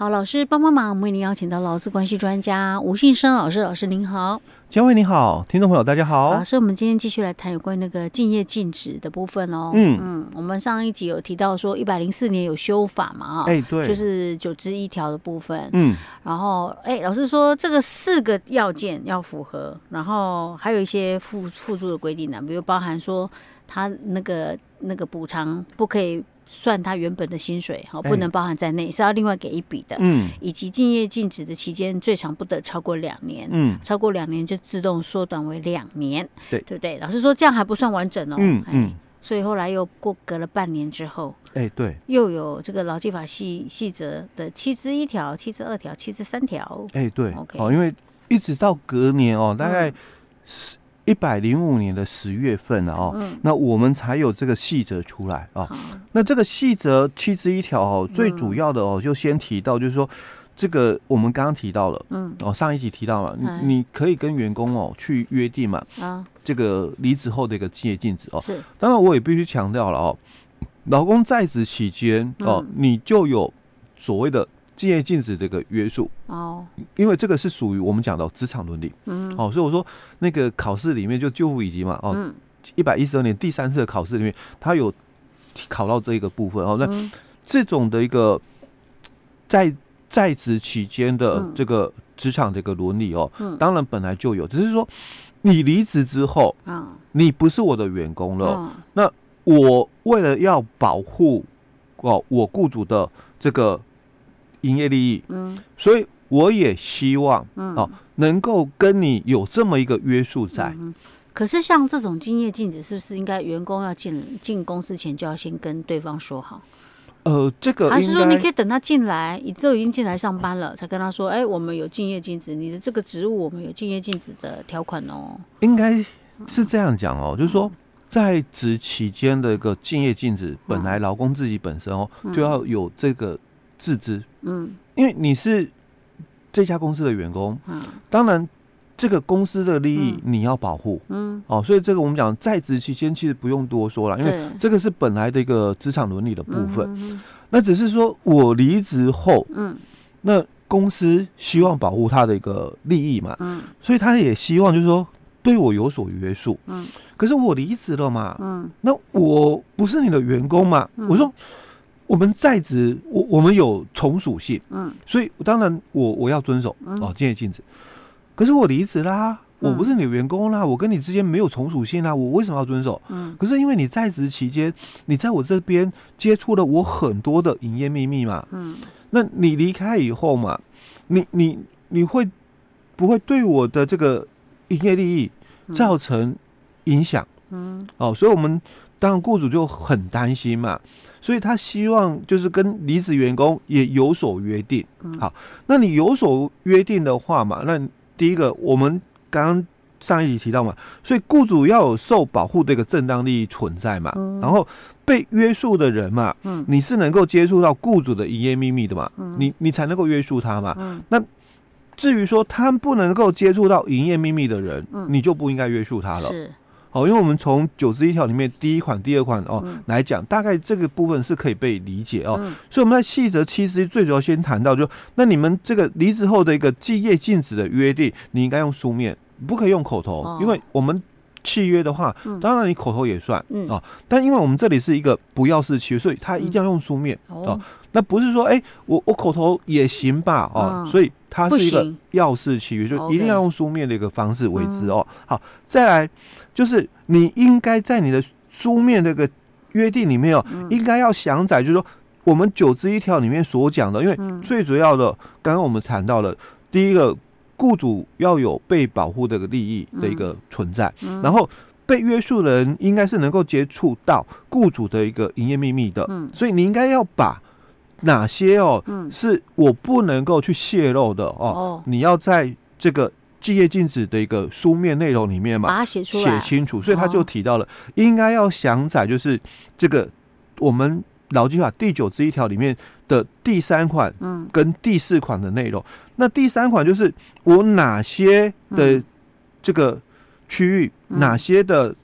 好，老师帮帮忙，我们为您邀请到劳资关系专家吴信生老师，老师您好，嘉惠你好，听众朋友大家好。老师，我们今天继续来谈有关那个竞业禁止的部分哦。嗯嗯，我们上一集有提到说，一百零四年有修法嘛？哎，对，就是九之一条的部分。嗯，然后哎，老师说这个四个要件要符合，然后还有一些附附注的规定呢，比如包含说他那个那个补偿不可以。算他原本的薪水，好，不能包含在内，欸、是要另外给一笔的。嗯，以及竞业禁止的期间最长不得超过两年。嗯，超过两年就自动缩短为两年。对，对不对？老师说这样还不算完整哦。嗯嗯、欸。所以后来又过隔了半年之后，哎、欸，对，又有这个劳基法细细则的七之一条、七之二条、七之三条。哎、欸，对，OK。哦，因为一直到隔年哦，大概是。嗯一百零五年的十月份了哦，嗯、那我们才有这个细则出来啊。哦、那这个细则七之一条哦，最主要的哦，就先提到就是说，这个我们刚刚提到了，嗯，哦，上一集提到了，嗯、你你可以跟员工哦去约定嘛，啊，这个离职后的一个企业禁止哦。是，当然我也必须强调了哦，老公在职期间哦，嗯、你就有所谓的。竞业禁止这个约束。哦，因为这个是属于我们讲的职场伦理，嗯，哦，所以我说那个考试里面就就服乙级嘛，哦，一百一十二年第三次的考试里面，他有考到这一个部分哦，那这种的一个在在职期间的这个职场这个伦理哦，当然本来就有，只是说你离职之后，嗯。你不是我的员工了，那我为了要保护哦我雇主的这个。营业利益，嗯，所以我也希望，嗯，哦，能够跟你有这么一个约束在。嗯，可是像这种竞业禁止，是不是应该员工要进进公司前就要先跟对方说好？呃，这个还是说你可以等他进来，你都已经进来上班了，才跟他说，哎，我们有敬业禁止，你的这个职务我们有敬业禁止的条款哦。应该是这样讲哦，就是说在职期间的一个竞业禁止，本来劳工自己本身哦就要有这个。自知，嗯，因为你是这家公司的员工，嗯，当然这个公司的利益你要保护，嗯，哦，所以这个我们讲在职期间其实不用多说了，因为这个是本来的一个职场伦理的部分，那只是说我离职后，嗯，那公司希望保护他的一个利益嘛，嗯，所以他也希望就是说对我有所约束，嗯，可是我离职了嘛，嗯，那我不是你的员工嘛，我说。我们在职，我我们有从属性，嗯，所以当然我我要遵守哦，敬业禁止。可是我离职啦，我不是你员工啦，我跟你之间没有从属性啦，我为什么要遵守？嗯，可是因为你在职期间，你在我这边接触了我很多的营业秘密嘛，嗯，那你离开以后嘛，你你你会不会对我的这个营业利益造成影响？嗯，哦，所以我们。当然，雇主就很担心嘛，所以他希望就是跟离职员工也有所约定。好，那你有所约定的话嘛，那第一个我们刚刚上一集提到嘛，所以雇主要有受保护的一个正当利益存在嘛，然后被约束的人嘛，你是能够接触到雇主的营业秘密的嘛，你你才能够约束他嘛。那至于说他不能够接触到营业秘密的人，你就不应该约束他了。哦，因为我们从九十一条里面第一款、第二款哦、嗯、来讲，大概这个部分是可以被理解哦。嗯、所以我们在细则七十一最主要先谈到就，就那你们这个离职后的一个竞业禁止的约定，你应该用书面，不可以用口头，哦、因为我们契约的话，嗯、当然你口头也算、嗯、哦。但因为我们这里是一个不要式契约，所以它一定要用书面、嗯、哦。那不是说，哎、欸，我我口头也行吧？哦，嗯、所以它是一个要事契约，就一定要用书面的一个方式为之哦。嗯、好，再来就是你应该在你的书面这个约定里面哦，嗯、应该要详载，就是说我们九之一条里面所讲的，因为最主要的，刚刚我们谈到了第一个，雇主要有被保护的个利益的一个存在，嗯。嗯、然后被约束的人应该是能够接触到雇主的一个营业秘密的，嗯、所以你应该要把。哪些哦，嗯，是我不能够去泄露的哦。哦，你要在这个竞业禁止的一个书面内容里面嘛，把它写出来，写清楚。所以他就提到了，应该要详载，就是这个我们劳基法第九十一条里面的第三款，嗯，跟第四款的内容。那第三款就是我哪些的这个区域，哪些的。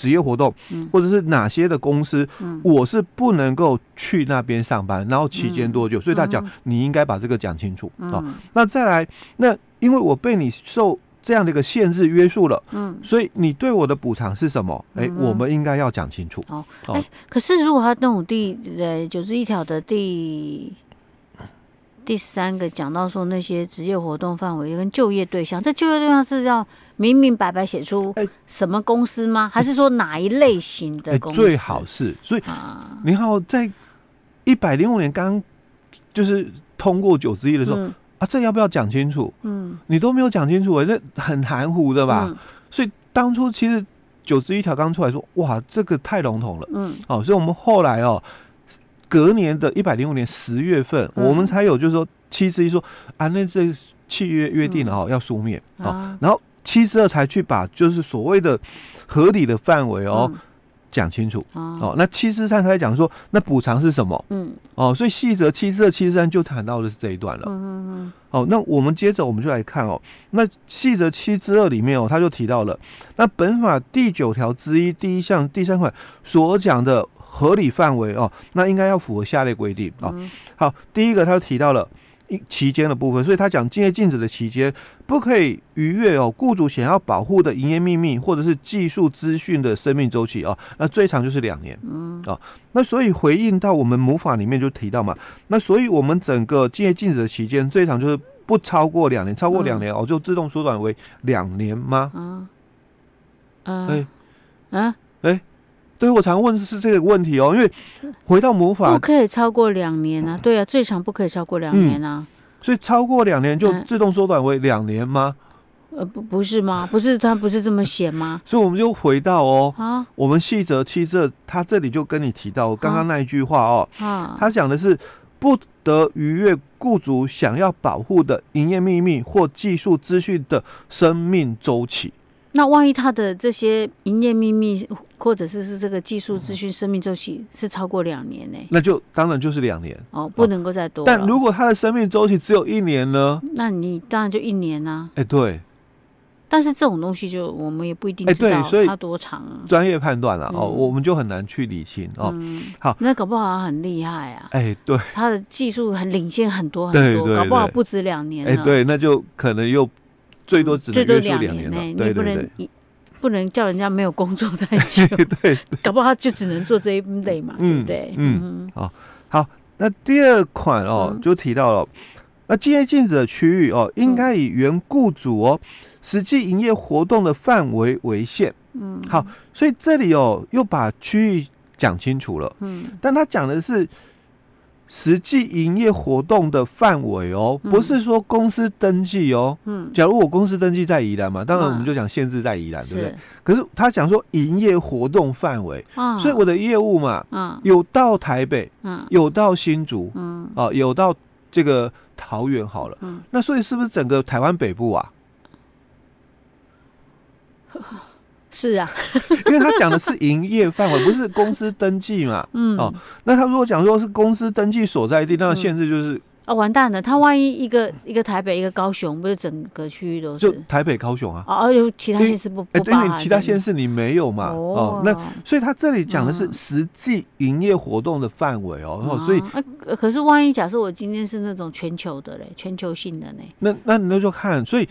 职业活动，嗯。或者是哪些的公司，嗯。我是不能够去那边上班，然后期间多久？所以他讲嗯。你应该把这个讲清楚啊、嗯那再来，那因为我被你受这样的一个限制约束了，嗯，所以你对我的补偿是什么？哎、嗯我们应该要讲清楚。哦，哦哎、可是如果他动第呃九十一条的第第三个讲到说那些职业活动范围跟就业对象，这就业对象是要明明白白写出哎什么公司吗？还是说哪一类型哎、的公司？最好是，所以啊，你看哦，在一百零五年刚就是通过九之一的时候、嗯啊，这要不要讲清楚？嗯，你都没有讲清楚、欸，这很含糊的吧？嗯所以当初其实九之一条刚出来说，哇，这个太笼统了。嗯哦，所以我们后来哦，隔年的一百零五年十月份，嗯。我们才有就是说七之一说啊，那这契约约定了哦，要书面哦，啊然后七之二才去把就是所谓的合理的范围哦讲、清楚嗯哦，那七之三才讲说那补偿是什么？嗯。哦，所以细则七之二、七之三就谈到的是这一段了。嗯嗯哦，那我们接着我们就来看哦，那细则七之二里面哦，他就提到了，那本法第九条之一第一项第三款所讲的合理范围哦，那应该要符合下列规定啊、好，第一个他就提到了一期间的部分，所以他讲竞业禁止的期间不可以逾越哦，雇主想要保护的营业秘密或者是技术资讯的生命周期哦，那最长就是两年。嗯。哦，那所以回应到我们母法里面就提到嘛，那所以我们整个竞业禁止的期间最长就是不超过两年，超过两年、哦就自动缩短为两年吗？嗯。嗯哎嗯对我常问的是这个问题哦，因为回到魔法不，可以超过两年啊，对啊，最长不可以超过两年啊。所以超过两年就嗯自动缩短为两年吗？呃，不不是吗？不是他不是这么写吗？所以我们就回到哦，啊我们细则七这，他这里就跟你提到刚刚那一句话哦，啊，他讲的是不得逾越雇主想要保护的营业秘密或技术资讯的生命周期。那万一他的这些营业秘密或者是是这个技术资讯生命周期是超过两年呢、那就当然就是两年。哦，不能够再多了。但如果他的生命周期只有一年呢？那你当然就一年啊。哎、对，但是这种东西就我们也不一定哎知道对所以它多长啊。专业判断了哦，嗯我们就很难去理清哦。嗯，好那搞不好很厉害啊，哎、对，他的技术很领先很多很多，搞不好不止两年哎、了。对，那就可能又最多只能最多约束两两年了。呢，你对对不能一不能叫人家没有工作太久，对 对。搞不好他就只能做这一类嘛，对不对？嗯好，那第二款哦，嗯就提到了，那竞业禁止的区域哦，应该以原雇主哦实际营业活动的范围为限。嗯，好，所以这里哦又把区域讲清楚了，嗯但他讲的是实际营业活动的范围哦，嗯。不是说公司登记哦。嗯，假如我公司登记在宜兰嘛，当然我啊们就讲限制在宜兰，对不对？可是他讲说营业活动范围，啊，所以我的业务嘛，嗯。有到台北，嗯。有到新竹，嗯。啊，有到这个桃园好了，嗯，那所以是不是整个台湾北部啊？是啊，因为他讲的是营业范围，不是公司登记嘛。嗯。哦那他如果讲说是公司登记所在地，那限制就是哦，完蛋了，他万一一个一个台北，一个高雄，不是整个区域都是就台北、高雄啊。哦，哦，有其他县市不哎，不对其他在县市你没有嘛。哦哦，那所以他这里讲的是嗯实际营业活动的范围哦。哦所以可是万一假设我今天是那种全球的嘞，全球性的呢？那那你那就看，所以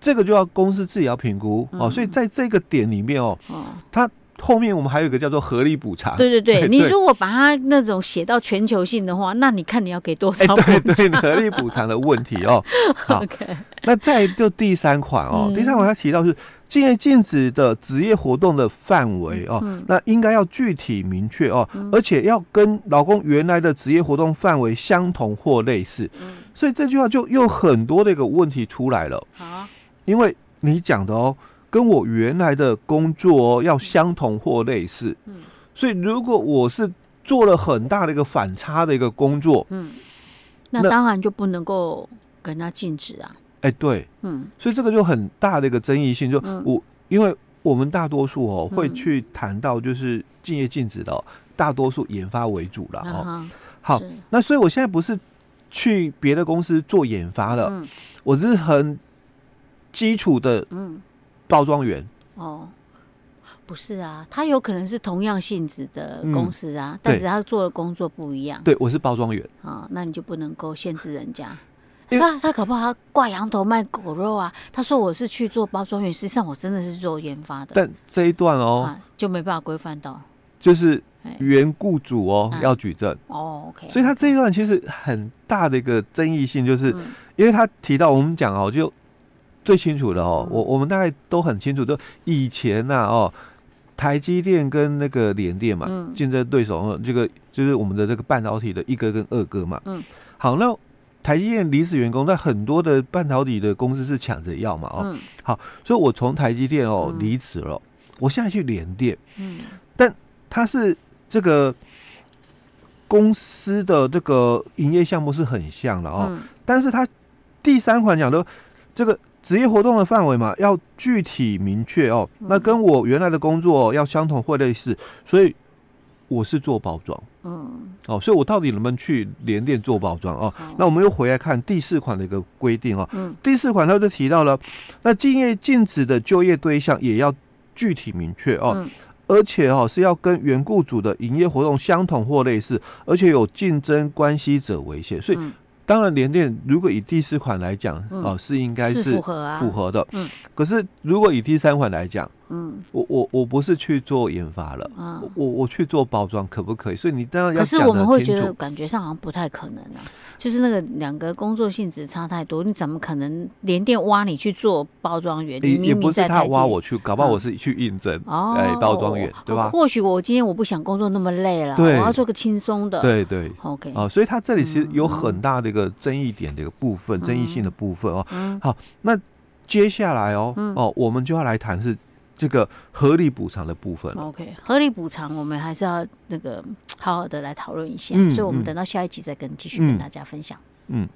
这个就要公司自己要评估哦。嗯所以在这个点里面哦，哦，它后面我们还有一个叫做合理补偿。对对 对，你如果把它那种写到全球性的话，那你看你要给多少哎，对补对，合理补偿的问题哦。好那再就第三款哦，嗯。第三款它提到是竞业禁止的职业活动的范围哦，嗯那应该要具体明确哦，嗯。而且要跟老公原来的职业活动范围相同或类似。嗯，所以这句话就又很多的一个问题出来了，好，因为你讲的哦，跟我原来的工作哦要相同或类似，嗯。所以如果我是做了很大的一个反差的一个工作，嗯，那那当然就不能够跟他禁止啊。哎，对，嗯。所以这个就很大的一个争议性，就嗯。我，因为我们大多数哦嗯。会去谈到就是敬业禁止的哦，大多数研发为主了哦。啊好，那所以我现在不是去别的公司做研发了，嗯。我只是很基础的嗯包装员。哦，不是啊，他有可能是同样性质的公司啊，嗯、但是他做的工作不一样。对，我是包装员啊，那你就不能够限制人家。他他搞不好他挂羊头卖狗肉啊？他说我是去做包装员，实际上我真的是做研发的。但这一段哦，啊、就没办法规范到，就是原雇主哦、啊、要举证哦。OK，所以他这一段其实很大的一个争议性，就是、嗯、因为他提到我们讲哦，就最清楚的哦，我、嗯、我们大概都很清楚，就以前呐、啊、哦。台积电跟那个联电嘛，竞争对手，这个就是我们的这个半导体的一哥跟二哥嘛。嗯，好，那台积电离职员工，那很多的半导体的公司是抢着要嘛，哦，好，所以我从台积电哦离职了，我现在去联电，嗯，但它是这个公司的这个营业项目是很像的哦，但是它第三款讲的这个。职业活动的范围嘛，要具体明确哦。那跟我原来的工作要相同或类似，所以我是做包装。嗯，哦，所以我到底能不能去联店做包装哦？那我们又回来看第四款的一个规定哦。嗯，第四款它就提到了，那竞业禁止的就业对象也要具体明确哦，而且哦是要跟原雇主的营业活动相同或类似，而且有竞争关系者为限，所以。当然，联电如果以第四款来讲，哦，是应该是符合的。嗯，可是如果以第三款来讲，嗯，我我我不是去做研发了，嗯，我我去做包装可不可以？所以你这样。可是我们会觉得感觉上好像不太可能啊，就是那个两个工作性质差太多，你怎么可能连电挖你去做包装员？也也不是他挖我去，搞不好我是去应征哦，哎，包装员对吧？或许我今天我不想工作那么累了，我要做个轻松的。对对，OK 啊，所以他这里其实有很大的一个争议点的一个部分，争议性的部分哦。好，那接下来哦哦，我们就要来谈是。这个合理补偿的部分，OK，合理补偿我们还是要那个好好的来讨论一下，嗯，所以我们等到下一集再跟继续跟大家分享，嗯。嗯